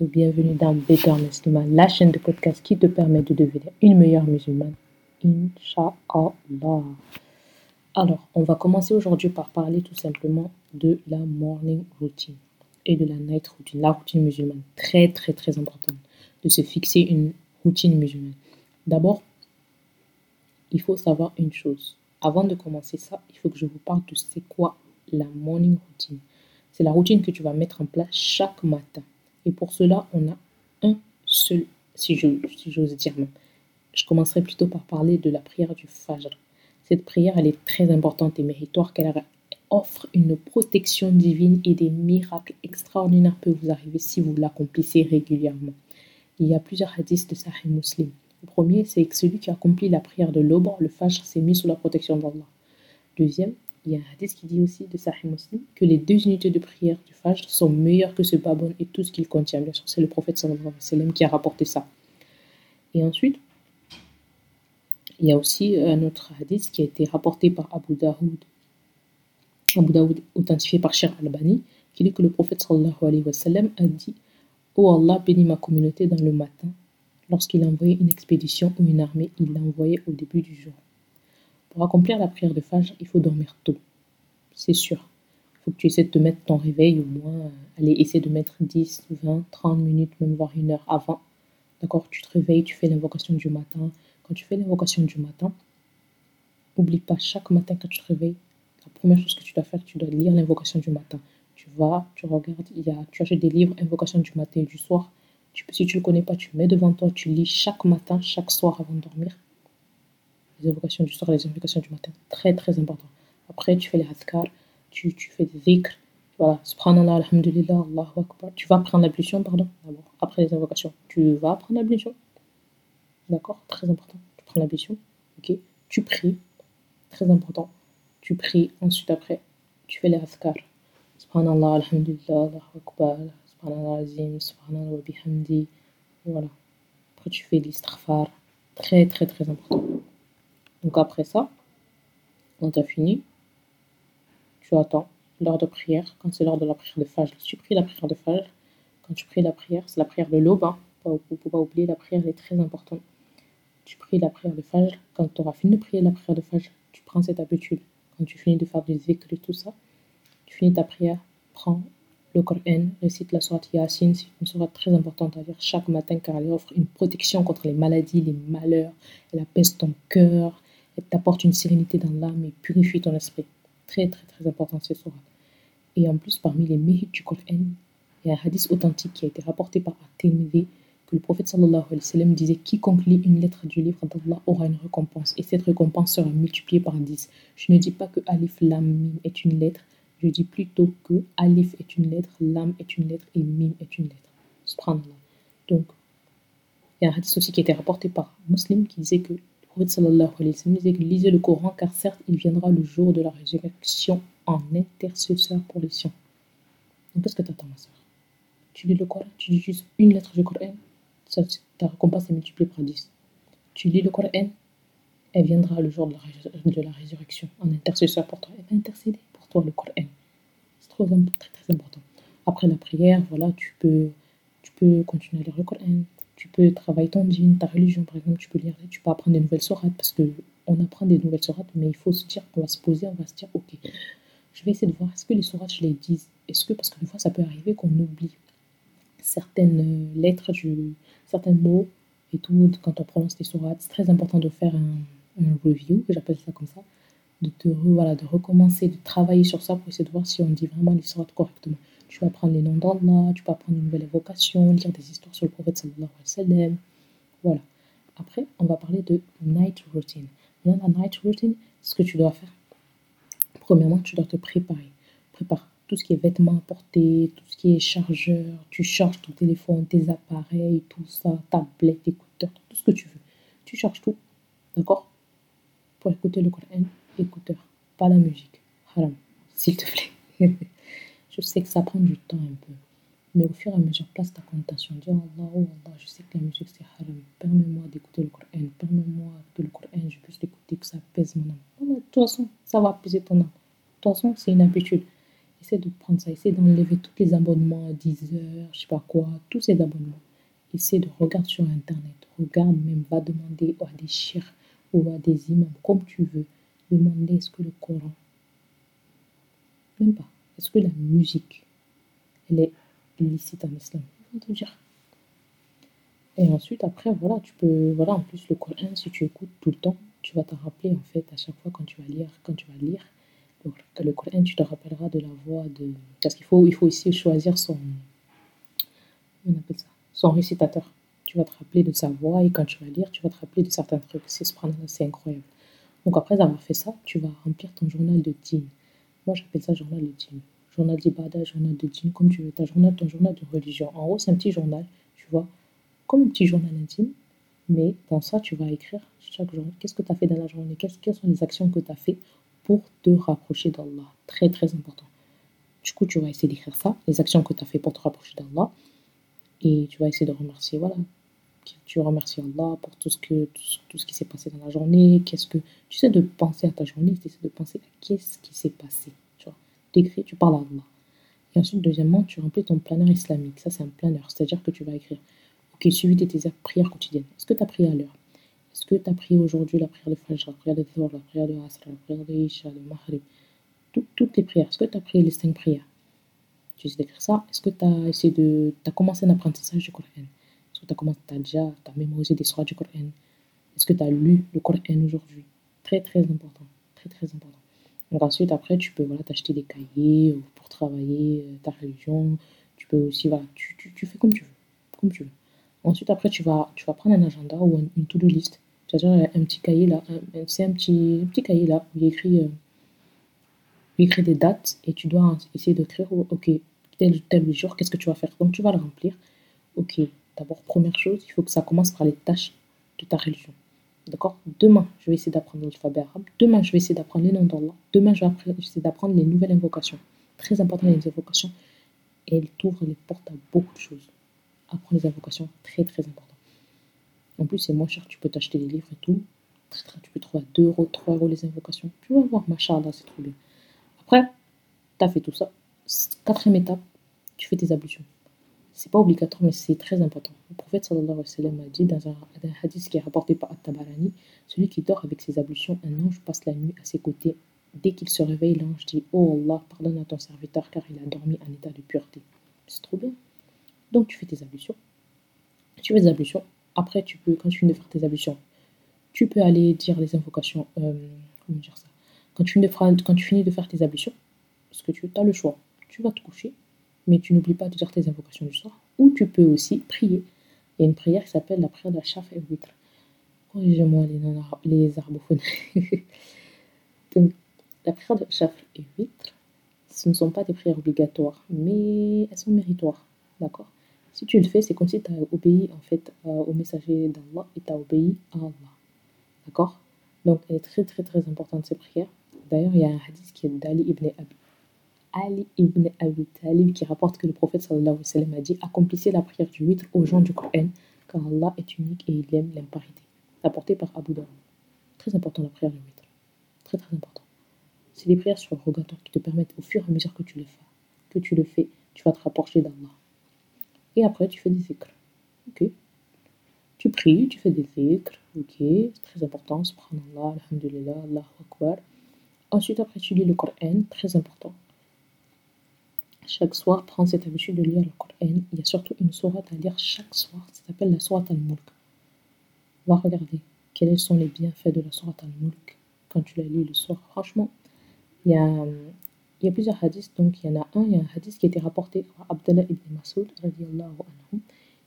Bienvenue dans Better Musulman, la chaîne de podcast qui te permet de devenir une meilleure musulmane. Inch'Allah. Alors, on va commencer aujourd'hui par parler tout simplement de la morning routine et de la night routine, la routine musulmane. Très, très, très importante de se fixer une routine musulmane. D'abord, il faut savoir une chose. Avant de commencer ça, il faut que je vous parle de c'est quoi la morning routine. C'est la routine que tu vas mettre en place chaque matin. Et pour cela, on a un seul, si j'ose dire même. Je commencerai plutôt par parler de la prière du Fajr. Cette prière, elle est très importante et méritoire car elle offre une protection divine et des miracles extraordinaires peuvent vous arriver si vous l'accomplissez régulièrement. Il y a plusieurs hadiths de Sahih Muslim. Le premier, c'est que celui qui accomplit la prière de l'aube, le Fajr, s'est mis sous la protection d'Allah. Deuxième, il y a un hadith qui dit aussi de Sahih Muslim que les deux unités de prière du Fajr sont meilleures que ce babon et tout ce qu'il contient. Bien sûr, c'est le prophète sallallahu alayhi wa sallam qui a rapporté ça. Et ensuite, il y a aussi un autre hadith qui a été rapporté par Abu Daoud, Abu Daoud authentifié par Cher Albani, qui dit que le prophète sallallahu alayhi wa sallam a dit Oh Allah, bénis ma communauté dans le matin. Lorsqu'il envoyait une expédition ou une armée, il l'envoyait au début du jour. Pour accomplir la prière de Fajr, il faut dormir tôt. C'est sûr. Il faut que tu essaies de mettre ton réveil au moins. allez, essaie de mettre 10, 20, 30 minutes, même voire une heure avant. D'accord Tu te réveilles, tu fais l'invocation du matin. Quand tu fais l'invocation du matin, n'oublie pas, chaque matin quand tu te réveilles, la première chose que tu dois faire, tu dois lire l'invocation du matin. Tu vas, tu regardes, y a, tu achètes des livres, invocation du matin et du soir. Si tu ne le connais pas, tu mets devant toi, tu lis chaque matin, chaque soir avant de dormir les invocations du soir et les invocations du matin. Très, très important. Après, tu fais les hadkar, tu, tu fais des zikr. Voilà, subhanallah, alhamdulillah, Allahu akbar. Tu vas prendre l'ablution, pardon, d'abord. Après les invocations, tu vas prendre l'ablution. D'accord? Très important. Tu prends l'ablution, ok? Tu pries, très important. Tu pries, ensuite après, tu fais les hadkar. Subhanallah, alhamdulillah, Allahu akbar, subhanallah azim, subhanallah bihamdi. Voilà. Après, tu fais l'istighfar. Très, très, très important. Donc après ça, quand as fini, tu attends l'heure de prière. Quand c'est l'heure de la prière de Fajr, tu pries la prière de Fajr. Quand tu pries la prière, c'est la prière de l'aube. Hein. Faut pas oublier, la prière est très importante. Tu pries la prière de Fajr. Quand tu auras fini de prier la prière de Fajr, tu prends cette habitude. Quand tu finis de faire des zikr et tout ça, tu finis ta prière, prends le Coran, récite la sourate Yasin, c'est une sourate très importante à lire chaque matin car elle offre une protection contre les maladies, les malheurs, elle apaise ton cœur, elle t'apporte une sérénité dans l'âme et purifie ton esprit. Très, très, très important ce soir. Et en plus, parmi les mérites du Coran, il y a un hadith authentique qui a été rapporté par At-Tirmidhi que le prophète sallallahu alayhi wa sallam disait Quiconque lit une lettre du livre d'Allah aura une récompense et cette récompense sera multipliée par 10. Je ne dis pas que Alif Lam Mim est une lettre, je dis plutôt que Alif est une lettre, Lam est une lettre et Mim est une lettre. Donc, il y a un hadith aussi qui a été rapporté par Muslim qui disait que prophète sallallahu alayhi wa sallam que lisez le Coran car certes il viendra le jour de la résurrection en intercesseur pour les siens. Donc qu'est-ce que tu attends ma soeur? Tu lis le Coran, tu lis juste une lettre du Coran, ta récompense est multipliée par 10. Tu lis le Coran, elle viendra le jour de la, résurrection en intercesseur pour toi. Elle va intercéder pour toi le Coran. C'est très, très important. Après la prière, voilà, tu peux, tu peux continuer à lire le Coran, tu peux travailler ton djinn, ta religion, par exemple, tu peux lire, tu peux apprendre des nouvelles sourates, parce que on apprend des nouvelles sourates, mais il faut se dire qu'on va se poser, on va se dire, ok, je vais essayer de voir, est-ce que les sourates, je les dis? Est-ce que, parce que des fois, ça peut arriver qu'on oublie certaines euh, lettres, du, certains mots et tout, quand on prononce les sourates. C'est très important de faire un, un review, j'appelle ça comme ça, de, te voilà, de recommencer, de travailler sur ça pour essayer de voir si on dit vraiment les sourates correctement. Tu vas apprendre les noms d'Allah, tu peux apprendre une nouvelle évocation, lire des histoires sur le prophète sallallahu alayhi wa sallam. Voilà. Après, on va parler de night routine. Dans la night routine, ce que tu dois faire, premièrement, tu dois te préparer. Prépare tout ce qui est vêtements à porter, tout ce qui est chargeur, tu charges ton téléphone, tes appareils, tout ça, tablette, écouteurs, tout ce que tu veux. Tu charges tout, d'accord? Pour écouter le Coran, écouteur, pas la musique. Haram, s'il te plaît. Je sais que ça prend du temps un peu. Mais au fur et à mesure, place ta connotation. Dis Allah, oh Allah, je sais que la musique c'est haram. Permets-moi d'écouter le Coran. Permets-moi que le Coran, je puisse l'écouter, que ça pèse mon âme. de toute façon, ça va apaiser ton âme. De toute façon, c'est une habitude. Essaie de prendre ça, essaie d'enlever tous les abonnements, 10 heures, je sais pas quoi, tous ces abonnements. Essaie de regarder sur Internet. Regarde même, va demander à des chirs ou à des imams, comme tu veux. Demander est-ce que le Coran, même pas, est-ce que la musique, elle est licite en islam? Ils vont te dire. Et ensuite, après, voilà, tu peux, voilà, en plus, le Coran, si tu écoutes tout le temps, tu vas te rappeler, en fait, à chaque fois quand tu vas lire, quand tu vas lire, le Coran, tu te rappelleras de la voix de... Parce qu'il faut, il faut aussi choisir son... On appelle ça? Son récitateur. Tu vas te rappeler de sa voix et quand tu vas lire, tu vas te rappeler de certains trucs. C'est c'est incroyable. Donc après avoir fait ça, tu vas remplir ton journal de dîme. Moi, j'appelle ça journal de dîme. Journal d'ibada, journal de dîme, comme tu veux. Journal, ton journal de religion. En gros, c'est un petit journal, tu vois, comme un petit journal intime. Mais dans ça, tu vas écrire chaque jour qu'est-ce que tu as fait dans la journée, quelles sont les actions que tu as fait pour te rapprocher d'Allah? Très, très important. Du coup, tu vas essayer d'écrire ça, les actions que tu as fait pour te rapprocher d'Allah. Et tu vas essayer de remercier, voilà. Tu remercies Allah pour tout ce, que, tout, ce qui s'est passé dans la journée. Qu'est-ce que. Tu sais de penser à ta journée, tu essaies de penser à qu'est-ce qui s'est passé. Tu vois. Tu parles à Allah. Et ensuite, deuxièmement, tu remplis ton planeur islamique. Ça, c'est un planeur. C'est-à-dire que tu vas écrire Ok, suivi de tes prières quotidiennes. Est-ce que tu as prié à l'heure? Est-ce que tu as prié aujourd'hui la prière de Fajr, la prière de Dhuhr, la prière de Asr, la prière de Isha, de Maghrib Toutes les prières. Est-ce que tu as prié les cinq prières? Tu essaies d'écrire ça? Est-ce que tu essayé de. Tu as commencé un apprentissage du Coran? Tu as commencé. Tu as déjà as mémorisé des sourates du Coran Est-ce que tu as lu le Coran aujourd'hui? Très, très important. Très, très important. Donc ensuite, après, tu peux voilà, t'acheter des cahiers pour travailler euh, ta religion. Tu peux aussi, voilà, tu, tu, tu, fais comme tu veux. Comme tu veux. Ensuite, après, tu vas, tu vas prendre un agenda ou une to-do list c'est-à-dire un petit cahier là, c'est un petit, petit cahier là où il écrit, euh, il écrit des dates et tu dois essayer d'écrire, ok, tel tel jour, qu'est-ce que tu vas faire? Donc tu vas le remplir. Ok, d'abord, première chose, il faut que ça commence par les tâches de ta religion. D'accord? Demain, je vais essayer d'apprendre l'alphabet arabe. Demain, je vais essayer d'apprendre les noms d'Allah. Demain, je vais essayer d'apprendre les nouvelles invocations. Très important, les invocations. Et elles t'ouvrent les portes à beaucoup de choses. Apprendre les invocations, très très important. En plus, c'est moins cher, tu peux t'acheter des livres et tout. Tu peux trouver à 2 euros, 3 euros les invocations. Tu vas voir, machallah, c'est trop bien. Après, tu as fait tout ça. Quatrième étape, tu fais tes ablutions. C'est pas obligatoire, mais c'est très important. Le prophète sallallahu alayhi wa sallam a dit dans un, hadith qui est rapporté par At-Tabarani Celui qui dort avec ses ablutions, un ange passe la nuit à ses côtés. Dès qu'il se réveille, l'ange dit Oh Allah, pardonne à ton serviteur car il a dormi en état de pureté. C'est trop bien. Donc tu fais tes ablutions. Tu fais tes ablutions. Après, tu peux, quand tu finis de faire tes ablutions, tu peux aller dire les invocations. Euh, comment dire ça? Quand tu, finis de faire, quand tu finis de faire tes ablutions, parce que tu as le choix, tu vas te coucher, mais tu n'oublies pas de dire tes invocations du soir. Ou tu peux aussi prier. Il y a une prière qui s'appelle la prière de la chaf et vitre. Corrigez-moi les, arbophones. Donc, la prière de chaf et vitre, ce ne sont pas des prières obligatoires, mais elles sont méritoires. D'accord? Si tu le fais, c'est comme si tu as obéi en fait au messager d'Allah et tu as obéi à Allah. D'accord? Donc, elle est très très très importante cette prière. D'ailleurs, il y a un hadith qui est d'Ali ibn Abi. Ali ibn Abi Talib qui rapporte que le prophète sallallahu alayhi wa sallam a dit Accomplissez la prière du huître aux gens du Coran, car Allah est unique et il aime l'imparité. Rapporté par Abu Dhabi. Très important la prière du huître. Très très important. C'est des prières sur le rogatoire qui te permettent au fur et à mesure que tu le fais, que tu le fais, tu vas te rapprocher d'Allah. Et après, tu fais des zikr. Ok Tu pries, tu fais des zikr. Ok C'est très important. Subhanallah, Alhamdulillah, Allahu Akbar. Ensuite, après, tu lis le Coran. Très important. Chaque soir, prends cette habitude de lire le Coran. Il y a surtout une sourate à lire chaque soir. Ça s'appelle la sourate al-Mulk. Va regarder quels sont les bienfaits de la sourate al-Mulk quand tu la lis le soir. Franchement, il y a il y a plusieurs hadiths, donc il y en a un, il y a un hadith qui a été rapporté par Abdallah ibn Masoud,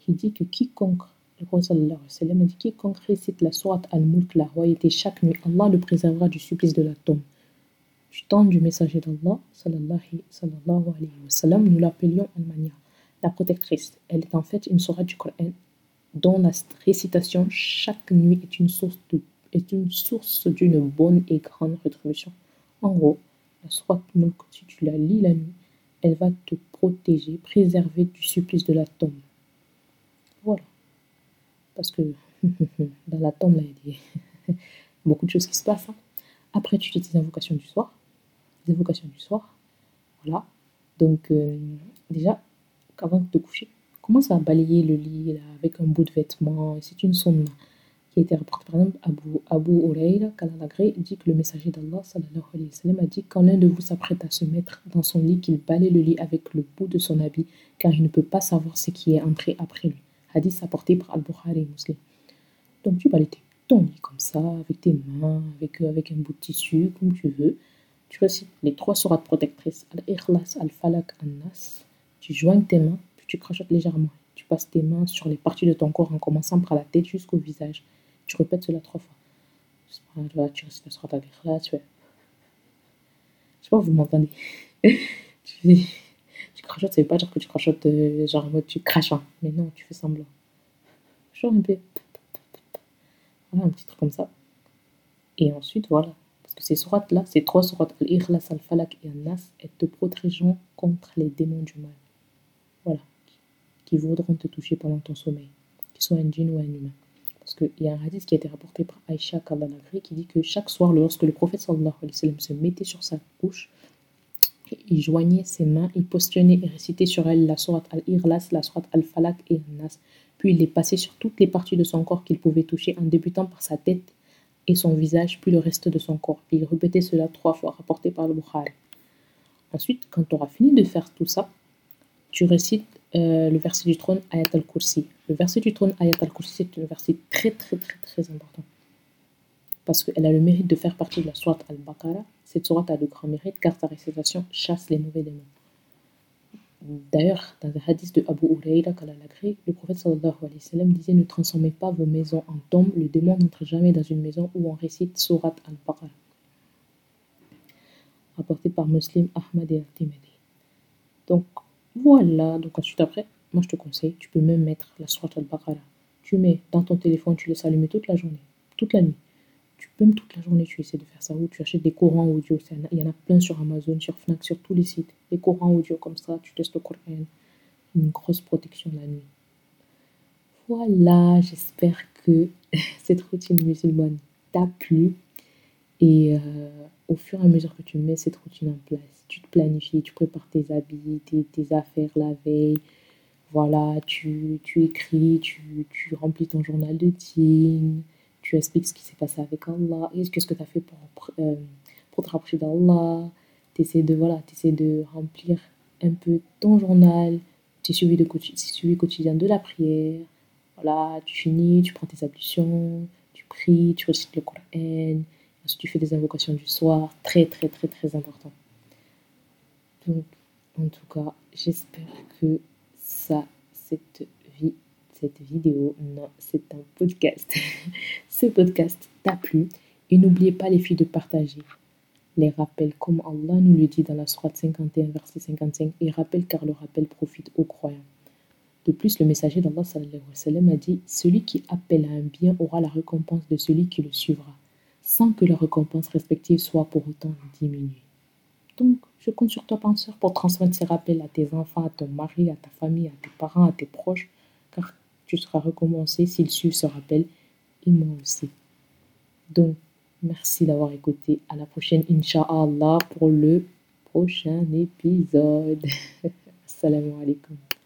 qui dit que quiconque, le prophète sallallahu alayhi wa sallam a dit quiconque récite la sourate al-Mulk, la royauté, chaque nuit, Allah le préservera du supplice de la tombe. Du temps du messager d'Allah, sallallahu alayhi wa nous l'appelions Al-Mania, la protectrice. Elle est en fait une sourate du Coran dont la récitation chaque nuit est une source d'une bonne et grande rétribution. En gros, la sourate Mulk, si tu la lis la nuit, elle va te protéger, préserver du supplice de la tombe. Voilà. Parce que dans la tombe, il y a beaucoup de choses qui se passent. Hein. Après, tu fais tes invocations du soir. Les invocations du soir. Voilà. Donc, euh, déjà, avant de te coucher, commence à balayer le lit avec un bout de vêtement. C'est une sunna qui a été rapportée par exemple Abu, Abu Kalalagré, dit que le messager d'Allah a dit quand l'un de vous s'apprête à se mettre dans son lit, qu'il balaye le lit avec le bout de son habit, car il ne peut pas savoir ce qui est entré après lui. Hadith apporté par Al-Bukhari Muslim. Donc tu balayes ton lit comme ça, avec tes mains, avec, avec un bout de tissu, comme tu veux. Tu récites les trois sourates protectrices, Al-Ikhlas, Al-Falak, Al-Nas. Tu joignes tes mains, puis tu crachotes légèrement. Tu passes tes mains sur les parties de ton corps en commençant par la tête jusqu'au visage. Tu répètes cela trois fois. Tu récites la sourate Al-Ikhlas, tu fais... Je sais pas, vous m'entendez. tu, tu crachotes, ça veut pas dire que tu crachotes euh, genre en mode tu craches, hein. mais non, tu fais semblant. Genre un peu. Voilà, un petit truc comme ça. Et ensuite, voilà. Parce que ces sourates-là, ces trois sourates, Al-Ikhlas, Al-Falak et Al-Nas, elles te protégeront contre les démons du mal. Voilà. Qui voudront te toucher pendant ton sommeil. Qu'ils soient un djinn ou un humain. Parce qu'il y a un hadith qui a été rapporté par Aïcha Kabanagri qui dit que chaque soir, lorsque le prophète sallallahu alayhi wa sallam se mettait sur sa couche, il joignait ses mains, il postonnait et récitait sur elle la sourate Al-Ikhlas, la sourate Al-Falak et Al-Nas. Puis il les passait sur toutes les parties de son corps qu'il pouvait toucher en débutant par sa tête et son visage, puis le reste de son corps. il répétait cela trois fois, rapporté par le Bukhari. Ensuite, quand tu auras fini de faire tout ça, tu récites euh, le verset du trône Ayat al-Kursi. Le verset du trône Ayat al-Kursi, c'est un verset très très très très important. Parce qu'elle a le mérite de faire partie de la sourate al-Baqarah. Cette sourate a de grands mérites car sa récitation chasse les mauvais démons. D'ailleurs, dans le hadith de Abu Huraira le prophète sallallahu alayhi wa disait Ne transformez pas vos maisons en tombes, le démon n'entre jamais dans une maison où on récite Surat al-Baqarah. Rapporté par Muslim, Ahmad et Al-Timadi. Donc voilà, donc ensuite après, moi je te conseille, tu peux même mettre la Surat al-Baqarah. Tu mets dans ton téléphone, tu laisses allumer toute la journée, toute la nuit tu peux toute la journée, tu essaies de faire ça, ou tu achètes des courants audio. Il y en a plein sur Amazon, sur Fnac, sur tous les sites. Des courants audio comme ça, tu testes le Coran. Une grosse protection la nuit. Voilà, j'espère que cette routine musulmane t'a plu. Et euh, au fur et à mesure que tu mets cette routine en place, tu te planifies, tu prépares tes habits, tes, affaires la veille. Voilà, tu, tu écris, tu, tu remplis ton journal de dîme tu expliques ce qui s'est passé avec Allah, qu'est-ce que tu as fait pour, euh, pour te rapprocher d'Allah, tu essaies de, voilà, de remplir un peu ton journal, tu suivi de suivi quotidien de la prière, voilà, tu finis, tu prends tes ablutions, tu pries, tu récites le Coran, ensuite tu fais des invocations du soir, très très très très important. Donc, en tout cas, j'espère que ça, cette cette vidéo, non, c'est un podcast. Ce podcast t'a plu et n'oubliez pas les filles de partager les rappels comme Allah nous le dit dans la Sourate 51 verset 55 et rappelle car le rappel profite aux croyants. De plus, le messager d'Allah a dit Celui qui appelle à un bien aura la récompense de celui qui le suivra, sans que la récompense respective soit pour autant diminuée. Donc, je compte sur toi, penseur, pour transmettre ces rappels à tes enfants, à ton mari, à ta famille, à tes parents, à tes proches, car tu seras recommencé s'ils suivent ce rappel, et moi aussi. Donc, merci d'avoir écouté. À la prochaine, Inch'Allah, pour le prochain épisode. Assalamu alaikum.